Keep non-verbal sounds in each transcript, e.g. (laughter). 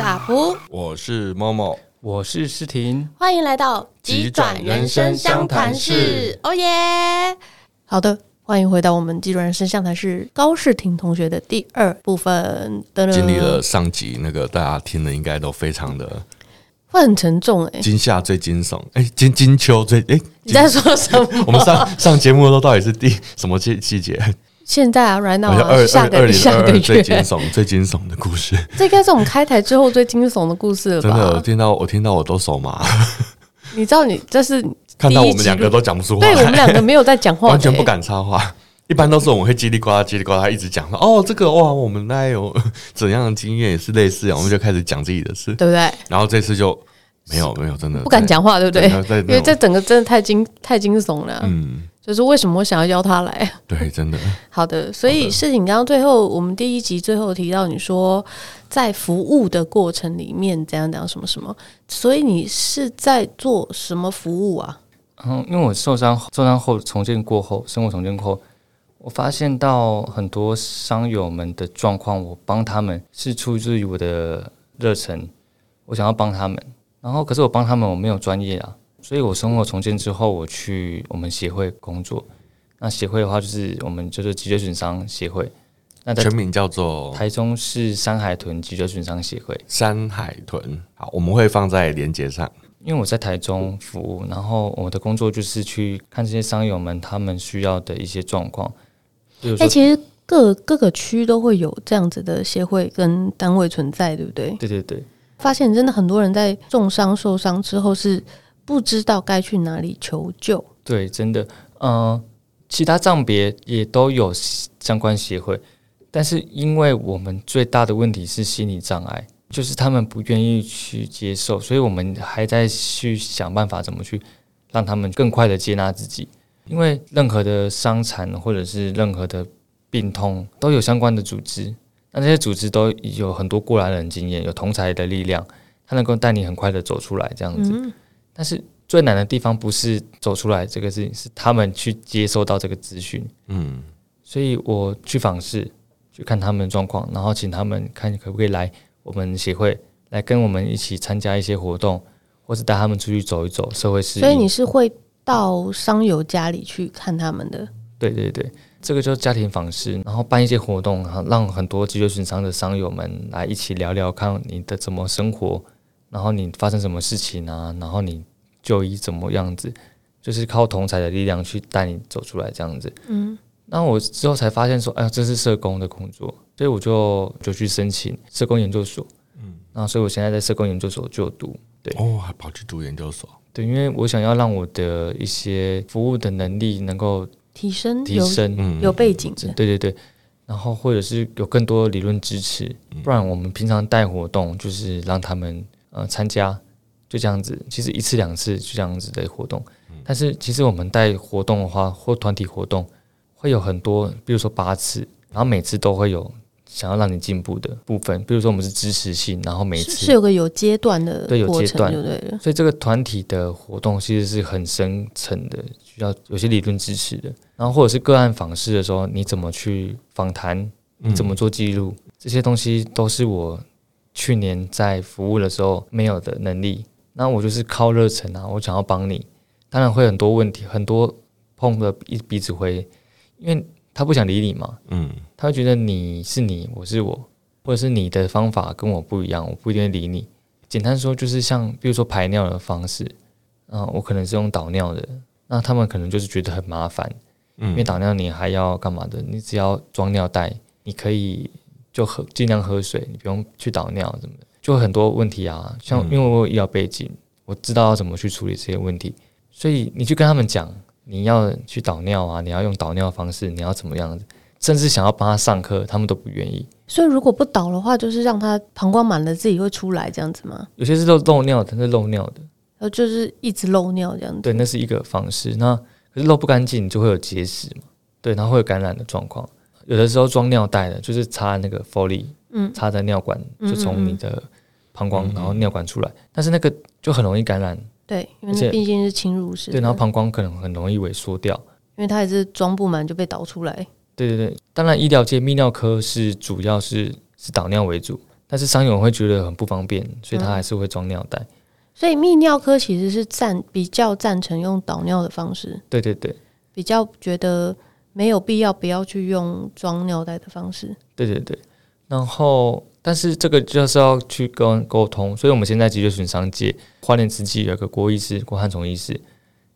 是阿璞，我是 Momo，我是诗婷，欢迎来到急转人生相谈室。哦耶！好的，欢迎回到我们急转人生相谈室高诗婷同学的第二部分。经历了上集那个，大家听的应该都非常的会很沉重哎、欸，惊吓最惊悚哎，金金秋最哎，你在说什么？我们上上节目的时候到底是第什么季季节？现在啊，right now 下个月下个月最惊悚、(laughs) 最惊悚的故事，这应该是我们开台之后最惊悚的故事了吧？真的，我听到我听到我都手麻。(laughs) 你知道，你这是看到我们两个都讲不出话，对我们两个没有在讲话，完全不敢插话。一般都是我们会叽里呱啦、叽里呱啦一直讲说，哦，这个哇，我们那有怎样的经验也是类似，我们就开始讲自己的事，对不对？然后这次就没有没有，真的不敢讲话，对不对？因为这整个真的太惊太惊悚了，嗯。就是为什么我想要邀他来？对，真的。(laughs) 好的，所以事情刚刚最后我们第一集最后提到，你说在服务的过程里面怎样怎样什么什么，所以你是在做什么服务啊？嗯，因为我受伤受伤后重建过后，生活重建过后，我发现到很多伤友们的状况，我帮他们是出自于我的热忱，我想要帮他们，然后可是我帮他们我没有专业啊。所以我生活重建之后，我去我们协会工作。那协会的话，就是我们就是脊椎损伤协会。那全名叫做台中市山海豚脊椎损伤协会。山海豚，好，我们会放在连接上。因为我在台中服务，然后我的工作就是去看这些商友们他们需要的一些状况。哎、欸，其实各各个区都会有这样子的协会跟单位存在，对不对？对对对。发现真的很多人在重伤受伤之后是。不知道该去哪里求救。对，真的，嗯、呃，其他障别也都有相关协会，但是因为我们最大的问题是心理障碍，就是他们不愿意去接受，所以我们还在去想办法怎么去让他们更快的接纳自己。因为任何的伤残或者是任何的病痛都有相关的组织，那这些组织都有很多过来人经验，有同才的力量，他能够带你很快的走出来，这样子。嗯但是最难的地方不是走出来这个事情，是他们去接收到这个资讯。嗯，所以我去访视，去看他们的状况，然后请他们看可不可以来我们协会来跟我们一起参加一些活动，或是带他们出去走一走社会事。所以你是会到商友家里去看他们的？对对对，这个就是家庭访视，然后办一些活动，让很多脊椎损伤的伤友们来一起聊聊，看你的怎么生活，然后你发生什么事情啊，然后你。就医怎么样子，就是靠同侪的力量去带你走出来这样子。嗯，那我之后才发现说，哎呀，这是社工的工作，所以我就就去申请社工研究所。嗯，那所以我现在在社工研究所就读。对哦，还跑去读研究所。对，因为我想要让我的一些服务的能力能够提升，提升有，有背景。对对对，然后或者是有更多理论支持，不然我们平常带活动就是让他们呃参加。就这样子，其实一次两次就这样子的活动，但是其实我们带活动的话，或团体活动会有很多，比如说八次，然后每次都会有想要让你进步的部分，比如说我们是支持性，然后每次是，是有个有阶段的，对，有阶段，对对。所以这个团体的活动其实是很深层的，需要有些理论支持的，然后或者是个案访视的时候，你怎么去访谈，你怎么做记录，这些东西都是我去年在服务的时候没有的能力。那我就是靠热忱啊！我想要帮你，当然会很多问题，很多碰的一鼻子灰，因为他不想理你嘛，嗯，他会觉得你是你，我是我，或者是你的方法跟我不一样，我不一定会理你。简单说就是像，比如说排尿的方式，嗯，我可能是用导尿的，那他们可能就是觉得很麻烦，嗯，因为导尿你还要干嘛的？你只要装尿袋，你可以就喝，尽量喝水，你不用去导尿什么的。就很多问题啊，像因为我有医疗背景，嗯，我知道要怎么去处理这些问题，所以你去跟他们讲，你要去导尿啊，你要用导尿方式，你要怎么样子，甚至想要帮他上课，他们都不愿意。所以如果不导的话，就是让他膀胱满了自己会出来这样子吗？有些是漏漏尿的，是漏尿的，然后就是一直漏尿这样子。对，那是一个方式。那可是漏不干净，就会有结石嘛，对，然后会有感染的状况。有的时候装尿袋的，就是插那个 Foley。嗯，插在尿管，就从你的膀胱，然后尿管出来，嗯嗯，但是那个就很容易感染。对，因为毕竟是侵入式。对，然后膀胱可能很容易萎缩掉，因为它也是装不满就被导出来。对对对，当然医疗界泌尿科是主要是是导尿为主，但是伤友会觉得很不方便，所以他还是会装尿袋。嗯。所以泌尿科其实是赞比较赞成用导尿的方式。对对对，比较觉得没有必要不要去用装尿袋的方式。对对对，然后但是这个就是要去跟沟通，所以我们现在脊椎损伤界花莲慈济有个郭医师郭汉崇医师，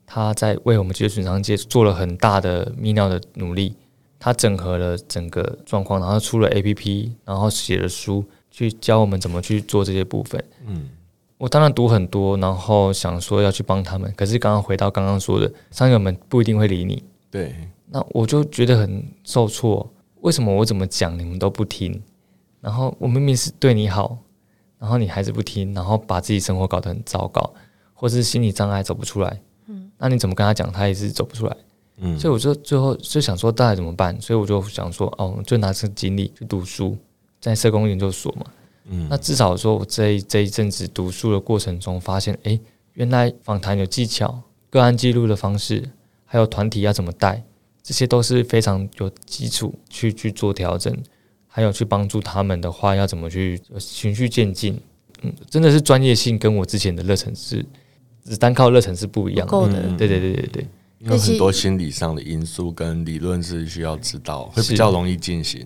他在为我们脊椎损伤界做了很大的泌尿的努力。他整合了整个状况，然后出了 APP，然后写了书，去教我们怎么去做这些部分。嗯，我当然读很多，然后想说要去帮他们，可是刚刚回到刚刚说的，商友们不一定会理你。对，那我就觉得很受挫。为什么我怎么讲你们都不听？然后我明明是对你好，然后你还是不听，然后把自己生活搞得很糟糕，或是心理障碍走不出来。嗯，那你怎么跟他讲，他也是走不出来。嗯，所以我就最后就想说，大概怎么办？所以我就想说，哦，就拿这个精力去读书，在社工研究所嘛。嗯，那至少说我这一这一阵子读书的过程中，发现，哎，原来访谈有技巧，个案记录的方式，还有团体要怎么带，这些都是非常有基础去去做调整，还有去帮助他们的话，要怎么去循序渐进。嗯，真的是专业性跟我之前的热忱是，只单靠热忱是不一样的。嗯，对对对对对。有很多心理上的因素跟理论是需要知道，会比较容易进行。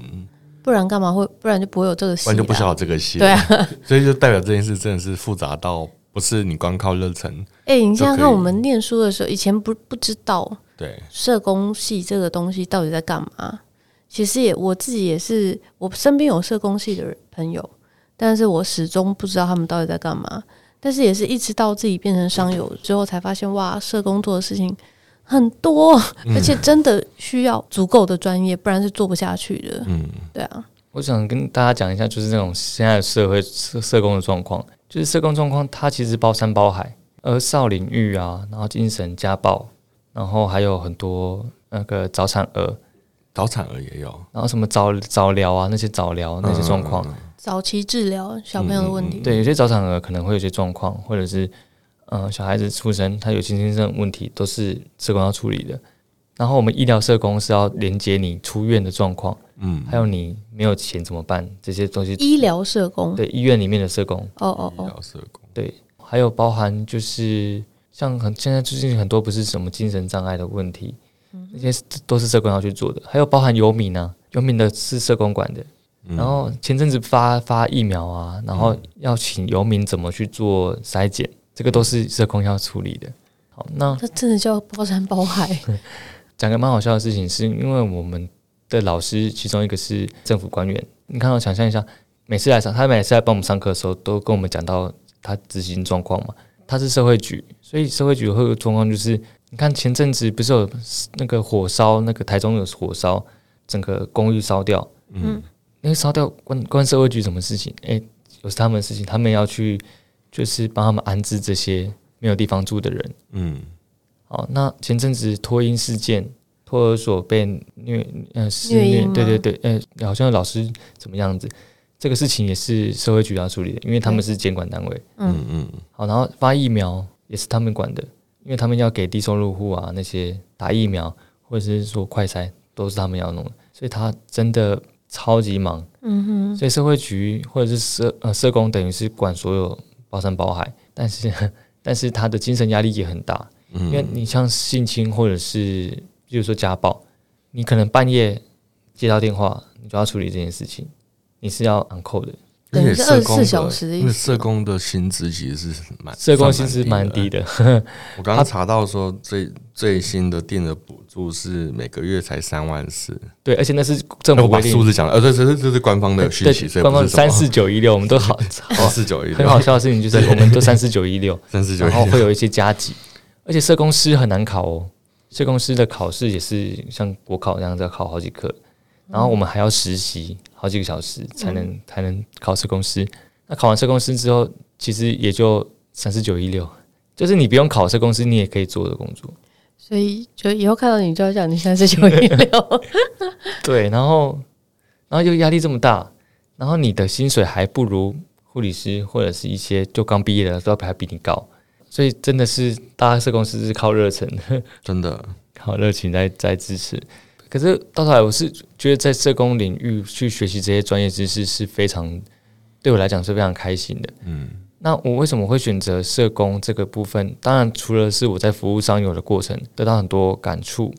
不然干嘛会？不然就不会有这个戏，不然就不需要这个戏。对啊，(laughs) 所以就代表这件事真的是复杂到不是你光靠热忱。哎、欸，你想想看，我们念书的时候，以前不不知道，对社工系这个东西到底在干嘛？其实也我自己也是，我身边有社工系的朋友，但是我始终不知道他们到底在干嘛。但是也是一直到自己变成商友之后，才发现哇，社工做的事情。很多，而且真的需要足够的专业，不然是做不下去的。嗯，对啊。我想跟大家讲一下，就是那种现在的社会社社工的状况，就是社工状况，它其实包山包海，而少领域啊，然后精神家暴，然后还有很多那个早产儿，早产儿也有，然后什么早早疗啊，那些早疗那些状况，早期治疗小朋友的问题。对，有些早产儿可能会有些状况，或者是。嗯，小孩子出生，他有先天性问题，都是社工要处理的。然后我们医疗社工是要连接你出院的状况，嗯，还有你没有钱怎么办这些东西。医疗社工对医院里面的社工，哦哦哦，医疗社工对，还有包含就是像很现在最近很多不是什么精神障碍的问题，那些都是社工要去做的。还有包含游民啊，游民的是社工管的。然后前阵子发发疫苗啊，然后要请游民怎么去做筛检。这个都是社工要处理的。好，那这真的叫包山包海。(laughs) 讲个蛮好笑的事情，是因为我们的老师其中一个是政府官员。你看，我想象一下，每次来上，他每次来帮我们上课的时候，都跟我们讲到他执行状况嘛。他是社会局，所以社会局会有状况就是，你看前阵子不是有那个火烧，那个台中有火烧，整个公寓烧掉。嗯，那个烧掉关关社会局什么事情？诶，有是他们的事情，他们要去。就是帮他们安置这些没有地方住的人。嗯，好，那前阵子托婴事件，托儿所被虐，呃，施虐，对对对，呃，好像老师怎么样子，这个事情也是社会局要处理的，因为他们是监管单位。嗯嗯，好，然后发疫苗也是他们管的，因为他们要给低收入户啊那些打疫苗，或者是说快筛，都是他们要弄的，所以他真的超级忙。嗯哼，所以社会局或者是社呃社工等于是管所有。包山包海，但是 (laughs) 但是他的精神压力也很大，嗯，因为你像性侵或者是比如说家暴，你可能半夜接到电话，你就要处理这件事情，你是要 on call 的。等于是二十四小时的意思。因为社工的薪资其实是蛮，社工薪资蛮低的。(laughs) 我刚刚查到说最最新的定的补助是每个月才三万四。对，而且那是政府规定。数字讲了，呃，这这这是官方的讯息，官方三四九一六，我们都好 (laughs) 三四九一六。很好笑的事情就是，我们都三四九一六，(laughs) 三四九，然后会有一些加急，而且社工师很难考哦。社工师的考试也是像国考那样子要考好几科。然后我们还要实习好几个小时才能、嗯、才能考社公司。那考完社公司之后，其实也就三四九一六，就是你不用考社公司，你也可以做的工作。所以就以后看到你就要讲你三四九一六。(laughs) 对，然后然后又压力这么大，然后你的薪水还不如护理师或者是一些就刚毕业的都要还比你高，所以真的是大家社公司是靠热忱，真的靠热情在在支持。可是到头来，我是觉得在社工领域去学习这些专业知识是非常，对我来讲是非常开心的。嗯，那我为什么会选择社工这个部分？当然，除了是我在服务上有的过程得到很多感触，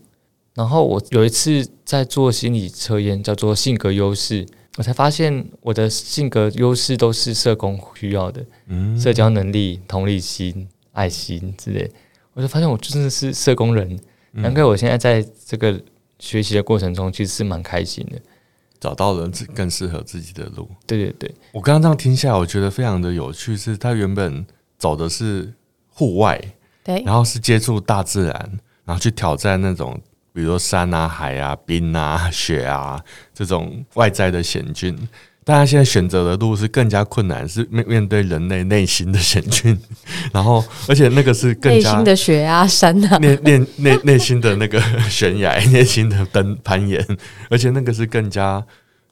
然后我有一次在做心理测验，叫做性格优势，我才发现我的性格优势都是社工需要的，嗯，社交能力、同理心、爱心之类，我就发现我真的是社工人。难怪我现在在这个学习的过程中，其实是蛮开心的，找到了更适合自己的路。对对对，我刚刚这样听下来，我觉得非常的有趣。是他原本走的是户外，对，然后是接触大自然，然后去挑战那种，比如说山啊、海啊、冰啊、雪啊这种外在的险峻。大家现在选择的路是更加困难，是面面对人类内心的险峻，(laughs) 然后而且那个是更加内心的雪啊山啊，(laughs) 内内内内心的那个悬崖，(laughs) 内心的登攀岩，而且那个是更加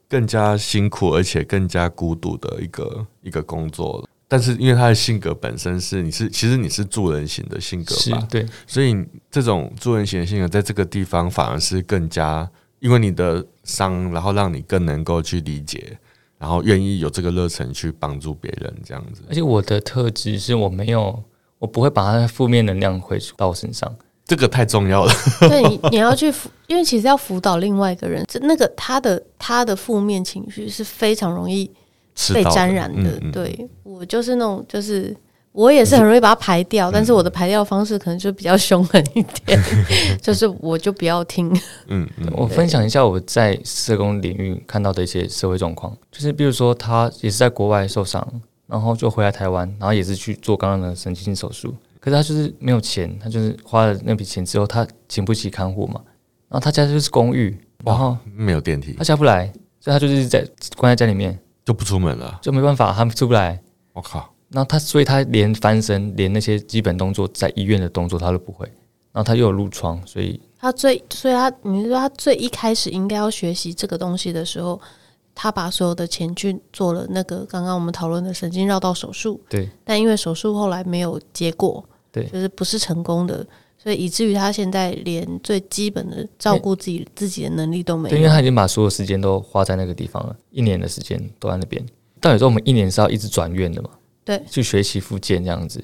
更加辛苦，而且更加孤独的一个一个工作。但是因为他的性格本身是你是其实你是助人型的性格吧，对，所以这种助人型的性格在这个地方反而是更加因为你的伤，然后让你更能够去理解。然后愿意有这个热忱去帮助别人，这样子。而且我的特质是我没有，我不会把他的负面能量回到我身上，这个太重要了。对，你你要去辅，因为其实要辅导另外一个人，这那个他的他的负面情绪是非常容易被沾染的。的嗯嗯对我就是那种就是。我也是很容易把它排掉，但是我的排掉方式可能就比较凶狠一点，(laughs) 就是我就不要听。嗯，我分享一下我在社工领域看到的一些社会状况，就是比如说他也是在国外受伤，然后就回来台湾，然后也是去做刚刚的神经性手术，可是他就是没有钱，他就是花了那笔钱之后，他请不起看护嘛，然后他家就是公寓，然后没有电梯，他下不来，所以他就是在关在家里面，就不出门了，就没办法，他出不来。我靠！然后他，所以他连翻身，连那些基本动作，在医院的动作他都不会。然后他又有褥疮，所以他最，所以他，你说他最一开始应该要学习这个东西的时候，他把所有的钱去做了那个刚刚我们讨论的神经绕道手术。对。但因为手术后来没有结果，对，就是不是成功的，所以以至于他现在连最基本的照顾自己自己的能力都没有。对，因为他已经把所有时间都花在那个地方了，一年的时间都在那边。但有时候我们一年是要一直转院的嘛。对，去学习复健这样子，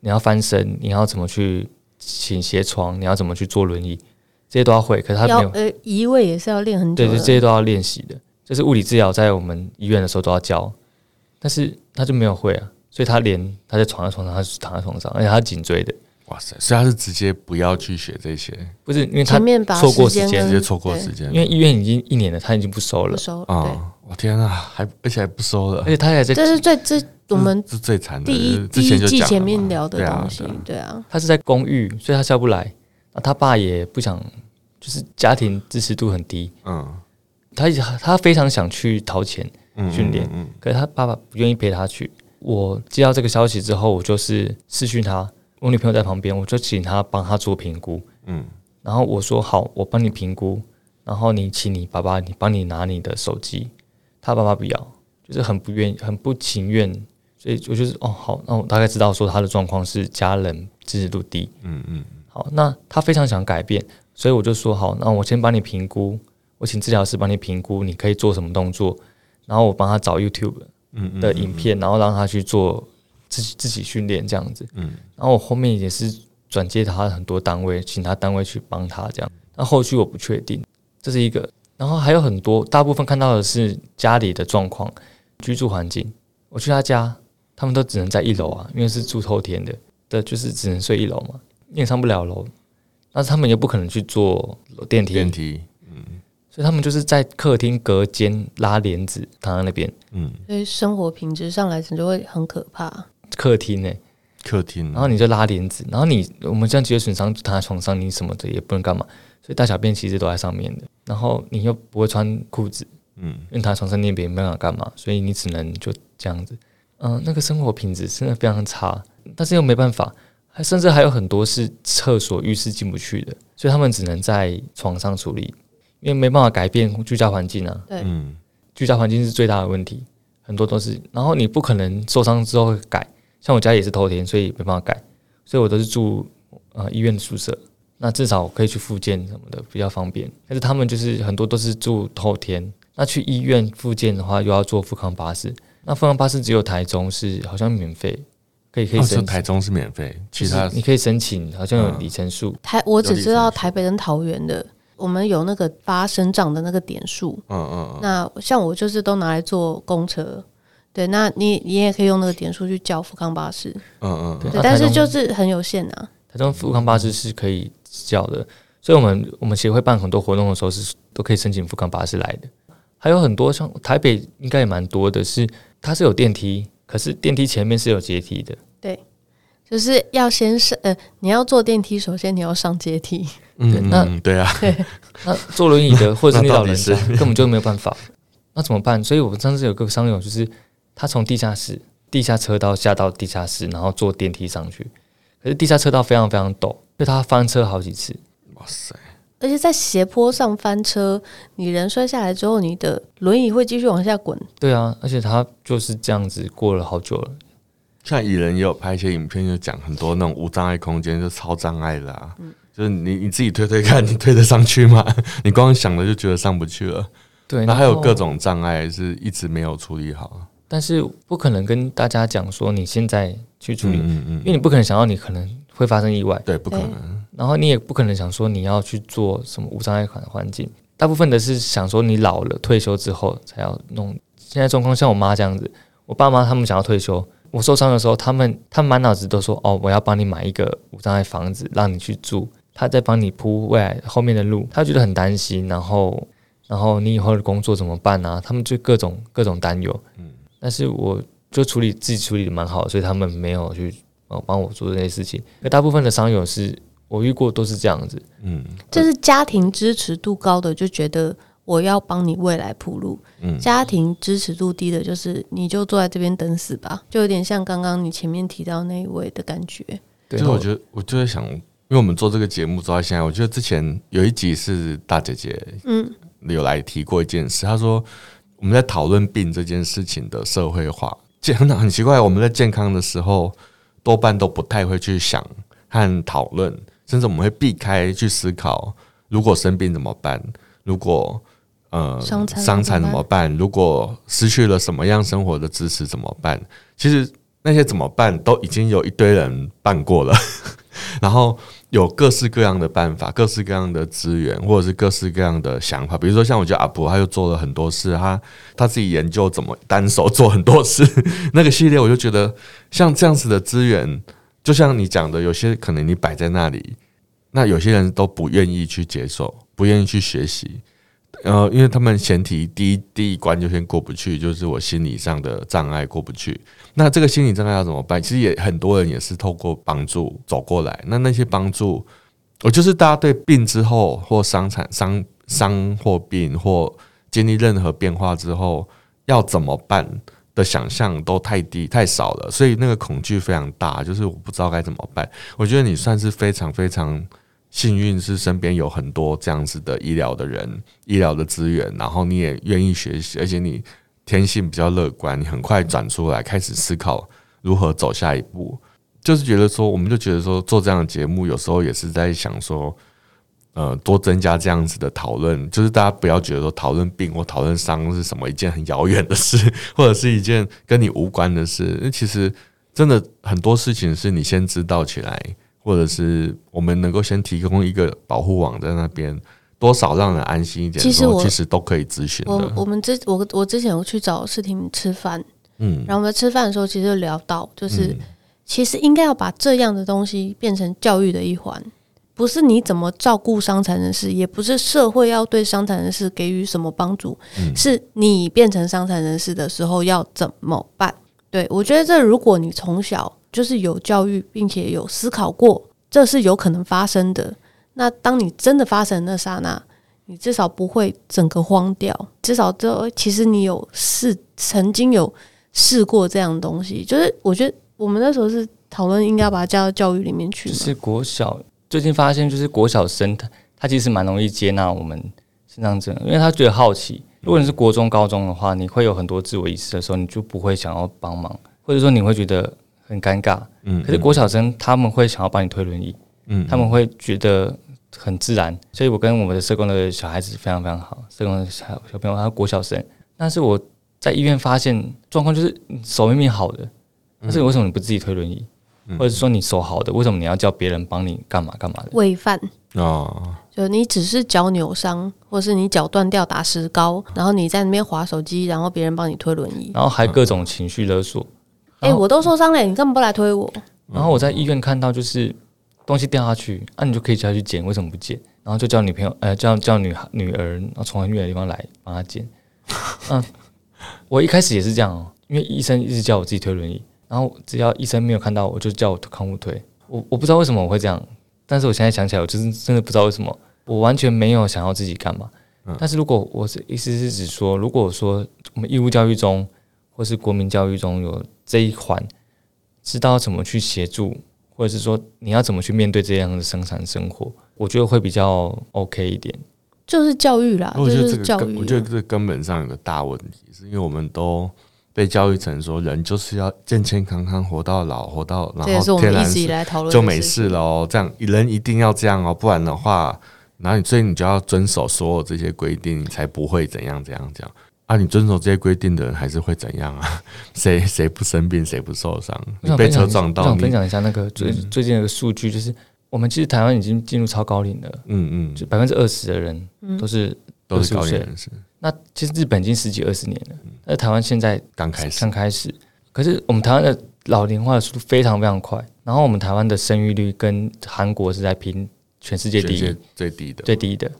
你要翻身，你要怎么去倾斜床，你要怎么去坐轮椅，这些都要会。可是他没有，呃，移位也是要练很久。对对，这些都要练习的。就是物理治疗在我们医院的时候都要教，但是他就没有会啊，所以他连他在床在床上，他是躺在床上，而且他颈椎的。哇塞！所以他是直接不要去学这些，不是因为他错过时间，直接错过时间。因为医院已经一年了，他已经不收了，不收了。啊！我天啊，还而且还不收了，而且他还在。这是最这我们是最惨的。第一第一季前面聊的东西，对啊。他是在公寓，所以他下不来。他爸也不想，就是家庭支持度很低。嗯，他他非常想去掏钱训练，嗯可是他爸爸不愿意陪他去。我接到这个消息之后，我就是私讯他。我女朋友在旁边，我就请他帮他做评估。嗯，然后我说好，我帮你评估，然后你请你爸爸，你帮你拿你的手机。他爸爸不要，就是很不愿意，很不情愿。所以我就是哦好，那我大概知道说他的状况是家人支持度低。嗯嗯，好，那他非常想改变，所以我就说好，那我先帮你评估，我请治疗师帮你评估，你可以做什么动作，然后我帮他找 YouTube 的影片，然后让他去做。自己自己训练这样子，嗯，然后我后面也是转接他很多单位，请他单位去帮他这样。那后续我不确定，这是一个。然后还有很多，大部分看到的是家里的状况、居住环境。我去他家，他们都只能在一楼啊，因为是住透天的，的就是只能睡一楼嘛，你也上不了楼。但是他们也不可能去坐电梯，电梯，嗯，所以他们就是在客厅隔间拉帘子躺在那边，嗯，所以生活品质上来讲就会很可怕。客厅呢？客厅，然后你就拉帘子，然后你我们这样直接损伤躺在床上，你什么的也不能干嘛，所以大小便其实都在上面的。然后你又不会穿裤子，嗯，因为躺在床上那边也没办法干嘛，所以你只能就这样子。嗯，那个生活品质真的非常差，但是又没办法，还甚至还有很多是厕所、浴室进不去的，所以他们只能在床上处理，因为没办法改变居家环境啊。对，嗯，居家环境是最大的问题。很多都是，然后你不可能受伤之后会改，像我家也是头天，所以没办法改，所以我都是住呃医院宿舍，那至少可以去复健什么的比较方便。但是他们就是很多都是住透天，那去医院复健的话又要坐富康巴士，那富康巴士只有台中是好像免费，可以可以申请。哦、台中是免费，其他你可以申请，好像有里程数。台我只知道台北跟桃园的，我们有那个发生长的那个点数。嗯嗯嗯。那像我就是都拿来坐公车，对，那你你也可以用那个点数去叫富康巴士。嗯嗯。对，但是就是很有限啊。台中富康巴士是可以叫的，所以我们我们协会办很多活动的时候是都可以申请富康巴士来的。还有很多像台北应该也蛮多的，是它是有电梯，可是电梯前面是有阶梯的。对，就是要先上呃，你要坐电梯，首先你要上阶梯。嗯，那对啊，对，(laughs) 那坐轮椅的或者是你老人家根本就没有办法，那怎么办？所以我们上次有个商友，就是他从地下室地下车道下到地下室，然后坐电梯上去，可是地下车道非常非常陡，所以他翻车好几次。哇塞！而且在斜坡上翻车，你人摔下来之后，你的轮椅会继续往下滚。对啊，而且他就是这样子过了好久了。像蚁人也有拍一些影片，就讲很多那种无障碍空间，就超障碍的啊。嗯、就是你你自己推推看，你推得上去吗？(laughs) 你光想了就觉得上不去了。对，那还有各种障碍是一直没有处理好。但是不可能跟大家讲说你现在去处理，嗯嗯嗯，因为你不可能想到你可能会发生意外。对，不可能。然后你也不可能想说你要去做什么无障碍款的环境，大部分的是想说你老了退休之后才要弄。现在状况像我妈这样子，我爸妈他们想要退休，我受伤的时候，他们他们满脑子都说哦，我要帮你买一个无障碍房子让你去住，他在帮你铺未来后面的路，他觉得很担心，然后然后你以后的工作怎么办呢？他们就各种各种担忧。嗯，但是我就处理自己处理的蛮好，所以他们没有去哦帮我做这些事情。那大部分的商友是。我遇过都是这样子，嗯，就是家庭支持度高的就觉得我要帮你未来铺路，嗯，家庭支持度低的就是你就坐在这边等死吧，就有点像刚刚你前面提到那一位的感觉。对，就我觉得我就在想，因为我们做这个节目做到现在，我觉得之前有一集是大姐姐，嗯，有来提过一件事，她说我们在讨论病这件事情的社会化，很 (laughs) 很奇怪，我们在健康的时候多半都不太会去想和讨论。甚至我们会避开去思考，如果生病怎么办？如果呃伤残怎么办？如果失去了什么样生活的支持怎么办？其实那些怎么办都已经有一堆人办过了，(laughs) 然后有各式各样的办法、各式各样的资源，或者是各式各样的想法。比如说，像我觉得阿婆，他又做了很多事，他他自己研究怎么单手做很多事，(laughs) 那个系列我就觉得像这样子的资源。就像你讲的，有些可能你摆在那里，那有些人都不愿意去接受，不愿意去学习，呃，因为他们前提第一第一关就先过不去，就是我心理上的障碍过不去。那这个心理障碍要怎么办？其实也很多人也是透过帮助走过来。那那些帮助，我就是大家对病之后或伤残伤伤或病或经历任何变化之后要怎么办？的想象都太低太少了，所以那个恐惧非常大，就是我不知道该怎么办。我觉得你算是非常非常幸运，是身边有很多这样子的医疗的人、医疗的资源，然后你也愿意学习，而且你天性比较乐观，你很快转出来开始思考如何走下一步。就是觉得说，我们就觉得说做这样的节目，有时候也是在想说。呃，多增加这样子的讨论，就是大家不要觉得说讨论病或讨论伤是什么一件很遥远的事，(laughs) 或者是一件跟你无关的事。那其实真的很多事情是你先知道起来，或者是我们能够先提供一个保护网在那边，多少让人安心一点。其实我其实都可以咨询的。我我们之我我之前有去找视婷吃饭，嗯，然后我们吃饭的时候其实就聊到，就是、嗯、其实应该要把这样的东西变成教育的一环。不是你怎么照顾伤残人士，也不是社会要对伤残人士给予什么帮助，嗯、是你变成伤残人士的时候要怎么办？对，我觉得这如果你从小就是有教育，并且有思考过，这是有可能发生的。那当你真的发生的那刹那，你至少不会整个荒掉，至少这其实你有试曾经有试过这样的东西。就是我觉得我们那时候是讨论应该要把它加到教育里面去，是国小。最近发现，就是国小生他他其实蛮容易接纳我们身障者，因为他觉得好奇。如果你是国中、高中的话，你会有很多自我意识的时候，你就不会想要帮忙，或者说你会觉得很尴尬。嗯，可是国小生他们会想要帮你推轮椅，嗯，他们会觉得很自然。所以我跟我们的社工的小孩子非常非常好，社工的小小朋友他是国小生，但是我在医院发现状况就是手明明好的，但是为什么你不自己推轮椅？或者说你手好的，为什么你要叫别人帮你干嘛干嘛的？喂饭哦，就你只是脚扭伤，或是你脚断掉打石膏，然后你在那边划手机，然后别人帮你推轮椅，然后还各种情绪勒索。哎、欸，我都受伤了，你根本不来推我。然后我在医院看到就是东西掉下去，那、啊、你就可以叫他去捡，为什么不捡？然后就叫女朋友，呃，叫叫女孩女儿，然后从很远的地方来帮他捡。嗯，我一开始也是这样哦，因为医生一直叫我自己推轮椅。然后只要医生没有看到，我就叫我康复推。我我不知道为什么我会这样，但是我现在想起来，我就是真的不知道为什么，我完全没有想要自己干嘛。嗯、但是如果我是意思是指说，如果说我们义务教育中或是国民教育中有这一环，知道怎么去协助，或者是说你要怎么去面对这样的生产生活，我觉得会比较 OK 一点。就是教育啦，我觉得这个就是教育。我觉得这根本上有个大问题，是因为我们都。被教育成说，人就是要健健康康活到老，活到然后天然死就没事了哦。这样人一定要这样哦，不然的话，然后你所以你就要遵守所有这些规定，你才不会怎样怎样讲啊。你遵守这些规定的人还是会怎样啊？(laughs) 谁谁不生病，谁不受伤？你被车撞到，我想分享一下那个最、嗯、最近的数据，就是我们其实台湾已经进入超高龄了。嗯嗯，就百分之二十的人都是都是高龄人士。那其实日本已经十几二十年了，那台湾现在刚开始，刚开始。可是我们台湾的老龄化的速度非常非常快，然后我们台湾的生育率跟韩国是在拼全世界第一，最低的，最低的。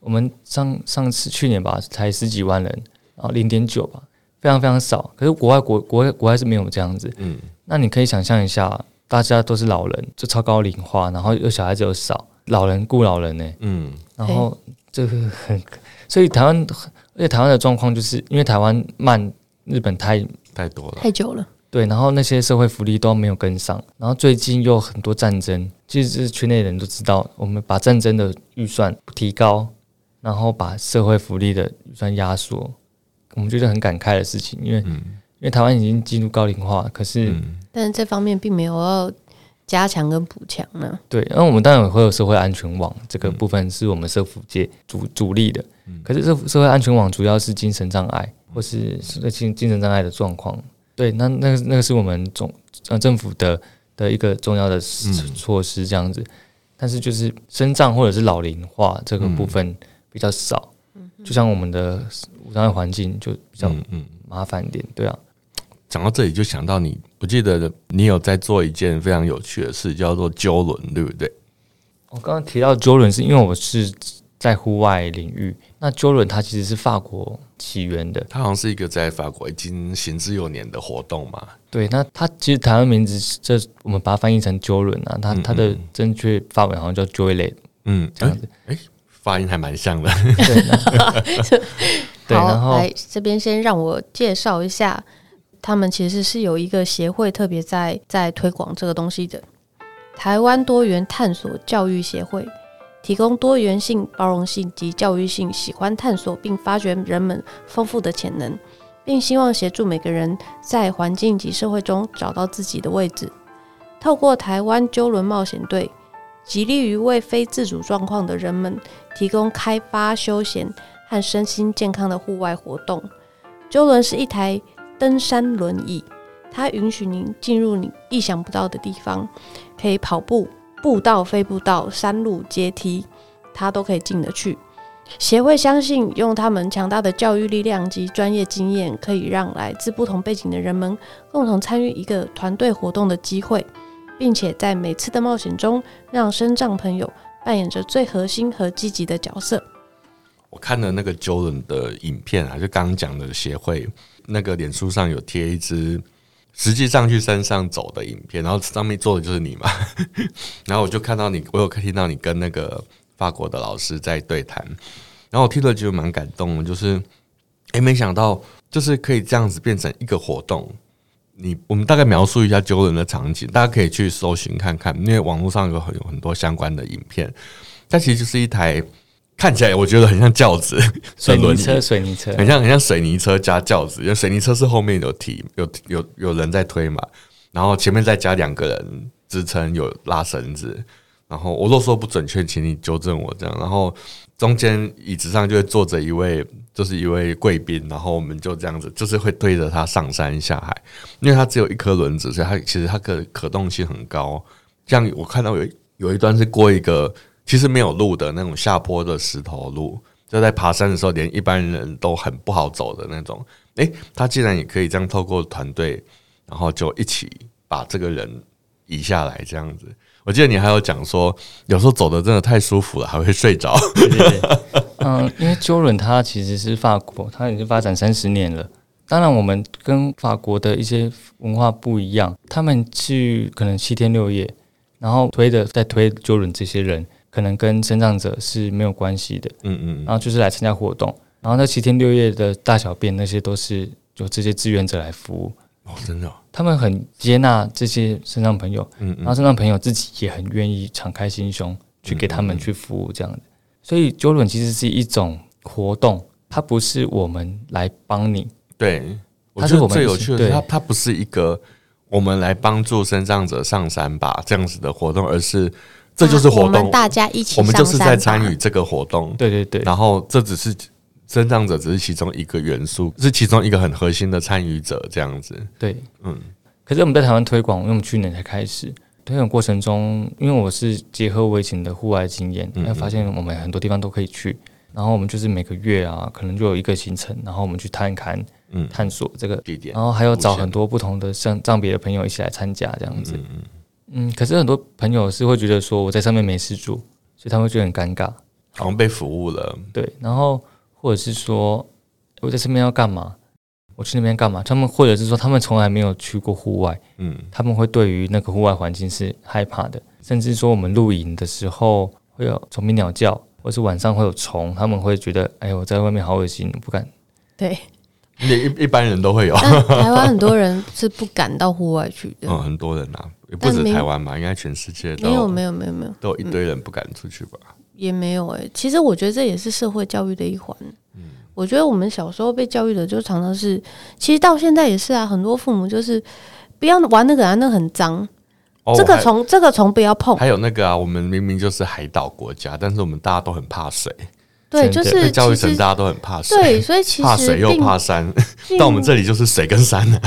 我们上上次去年吧，才十几万人，然后零点九吧，非常非常少。可是国外国国外国外是没有这样子。嗯，那你可以想象一下，大家都是老人，就超高龄化，然后有小孩子又少，老人顾老人呢。嗯，然后这个很。所以台湾，而且台湾的状况就是因为台湾慢日本太太多了，太久了。对，然后那些社会福利都没有跟上，然后最近又很多战争，其实是圈内人都知道，我们把战争的预算提高，然后把社会福利的预算压缩，我们觉得很感慨的事情，因为、嗯、因为台湾已经进入高龄化，可是、嗯、但是这方面并没有要。加强跟补强呢？对，那我们当然会有社会安全网，这个部分是我们社福界主主力的。可是社社会安全网主要是精神障碍或是精精神障碍的状况。对，那那个那个是我们总呃政府的的一个重要的措施，这样子。但是就是身障或者是老龄化这个部分比较少，就像我们的无障碍环境就比较麻烦一点。对啊。讲到这里，就想到你，我记得你有在做一件非常有趣的事，叫做揪轮，对不对？我刚刚提到揪轮，是因为我是在户外领域。那揪轮它其实是法国起源的，它好像是一个在法国已经行之有年的活动嘛。对，那它其实台湾名字这我们把它翻译成揪轮啊，它它的正确法文好像叫 Joyride，嗯，这样子，哎、欸欸，发音还蛮像的。对，然后 (laughs) 来这边先让我介绍一下。他们其实是有一个协会特别在在推广这个东西的，台湾多元探索教育协会，提供多元性、包容性及教育性，喜欢探索并发掘人们丰富的潜能，并希望协助每个人在环境及社会中找到自己的位置。透过台湾揪轮冒险队，极力于为非自主状况的人们提供开发休闲和身心健康的户外活动。揪轮是一台。登山轮椅，它允许您进入你意想不到的地方，可以跑步、步道、非步道、山路、阶梯，它都可以进得去。协会相信，用他们强大的教育力量及专业经验，可以让来自不同背景的人们共同参与一个团队活动的机会，并且在每次的冒险中，让身障朋友扮演着最核心和积极的角色。我看了那个揪轮的影片啊，就刚刚讲的协会。那个脸书上有贴一支实际上去山上走的影片，然后上面坐的就是你嘛，(laughs) 然后我就看到你，我有听到你跟那个法国的老师在对谈，然后我听了就蛮感动的，就是诶，没想到就是可以这样子变成一个活动。你我们大概描述一下揪人的场景，大家可以去搜寻看看，因为网络上有很有很多相关的影片，它其实就是一台。看起来我觉得很像轿子，(laughs) 水泥车，(laughs) 水泥车，很像很像水泥车加轿子，因为水泥车是后面有提有有有人在推嘛，然后前面再加两个人支撑，有拉绳子，然后我若说不准确，请你纠正我这样。然后中间椅子上就会坐着一位，就是一位贵宾，然后我们就这样子，就是会推着他上山下海，因为他只有一颗轮子，所以他其实他可可动性很高。这样我看到有有一段是过一个其实没有路的那种下坡的石头路，就在爬山的时候，连一般人都很不好走的那种。诶，他竟然也可以这样透过团队，然后就一起把这个人移下来，这样子。我记得你还有讲说，有时候走的真的太舒服了，还会睡着。对对对，嗯，(laughs) 因为鸠轮它其实是法国，他已经发展三十年了。当然，我们跟法国的一些文化不一样，他们去可能七天六夜，然后推的在推鸠轮这些人，可能跟身障者是没有关系的。嗯嗯，然后就是来参加活动。然后那七天六夜的大小便那些都是由这些志愿者来服务。哦，真的，他们很接纳这些身障朋友，嗯，然后身障朋友自己也很愿意敞开心胸去给他们去服务这样的。所以九轮其实是一种活动，它不是我们来帮你，对，它是我们最有趣的，它它不是一个我们来帮助身障者上山吧这样子的活动，而是这就是活动，大家一起，我们就是在参与这个活动，对对对，然后这只是。身障者只是其中一个元素，是其中一个很核心的参与者，这样子。对，嗯。可是我们在台湾推广，因为我们去年才开始推广过程中，因为我是结合我以前的户外经验，嗯嗯，发现我们很多地方都可以去。然后我们就是每个月啊，可能就有一个行程，然后我们去探勘、嗯，探索这个地点，然后还有找很多不同的像藏别的朋友一起来参加，这样子。嗯，嗯，嗯，可是很多朋友是会觉得说我在上面没事做，所以他们会觉得很尴尬，好像被服务了。对，然后。或者是说我在这边要干嘛？我去那边干嘛？他们或者是说他们从来没有去过户外，嗯，他们会对于那个户外环境是害怕的，甚至说我们露营的时候会有虫鸣鸟叫，或是晚上会有虫，他们会觉得哎呦，我在外面好恶心，不敢。对，一一般人都会有。台湾很多人是不敢到户外去的。(laughs) 嗯，很多人啊，也不止台湾嘛，应该全世界都没有没有没有没有，都有一堆人不敢出去吧。也没有哎、欸，其实我觉得这也是社会教育的一环。嗯，我觉得我们小时候被教育的就常常是，其实到现在也是啊。很多父母就是不要玩那个啊，那个很脏。哦，这个虫，这个虫不要碰。还有那个啊，我们明明就是海岛国家，但是我们大家都很怕水。对，就是教育城大家都很怕水。对，所以其实怕水又怕山，到 (laughs) 我们这里就是水跟山啊。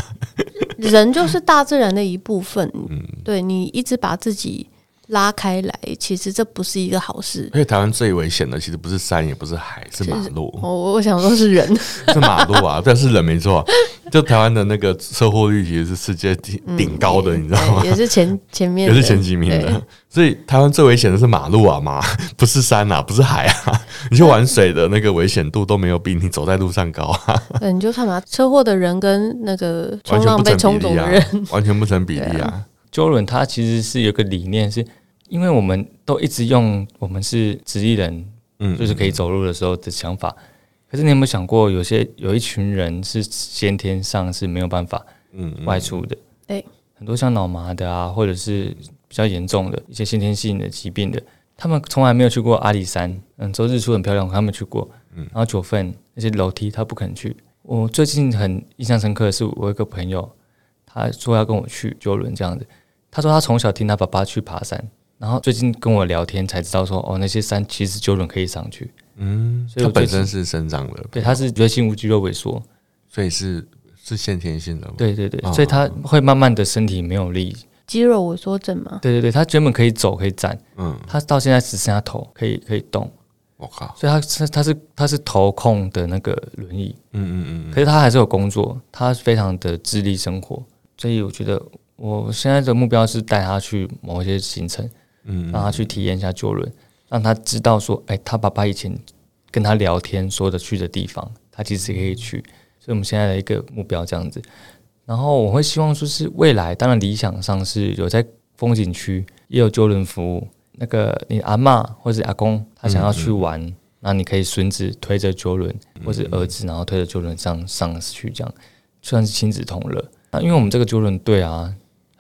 人就是大自然的一部分。嗯，对，你一直把自己。拉开来，其实这不是一个好事。因为台湾最危险的，其实不是山，也不是海，是马路。我我想说是人，是马路啊，但，是人没错。就台湾的那个车祸率，其实是世界顶顶高的，你知道吗？也是前前面，也是前几名的。所以台湾最危险的是马路啊，马不是山啊，不是海啊。(laughs) 你去玩水的那个危险度都没有比你走在路上高啊。对，你就看嘛，车祸的人跟那个冲浪被冲走的人，完全不成比例啊。鸠轮它其实是有个理念，是因为我们都一直用我们是直立人，嗯，就是可以走路的时候的想法。可是你有没有想过，有些有一群人是先天上是没有办法，嗯，外出的。对，很多像脑麻的啊，或者是比较严重的一些先天性的疾病的，他们从来没有去过阿里山。嗯，周日出很漂亮，他们去过。嗯，然后九份那些楼梯他不肯去。我最近很印象深刻的是，我有一个朋友，他说要跟我去鸠轮这样子。他说他从小听他爸爸去爬山，然后最近跟我聊天才知道说哦，那些山其实鸠轮可以上去。嗯，所以他本身是生长的，对，他是觉得心无肌肉萎缩，所以是是先天性的。对对对，所以他会慢慢的身体没有力，肌肉萎缩症嘛。对对对，他原本可以走可以站，嗯，他到现在只剩下头可以可以动。我靠，所以他是他是他是头控的那个轮椅，嗯嗯嗯，可是他还是有工作，他非常的自立生活，所以我觉得。我现在的目标是带他去某一些行程，嗯，让他去体验一下鸠轮，让他知道说，哎，他爸爸以前跟他聊天说的去的地方，他其实也可以去。所以我们现在的一个目标这样子。然后我会希望说是未来，当然理想上是有在风景区也有鸠轮服务。那个你阿嬷或者阿公他想要去玩，那你可以孙子推着鸠轮，或者儿子然后推着鸠轮上上去，这样算是亲子同乐。那因为我们这个鸠轮队啊。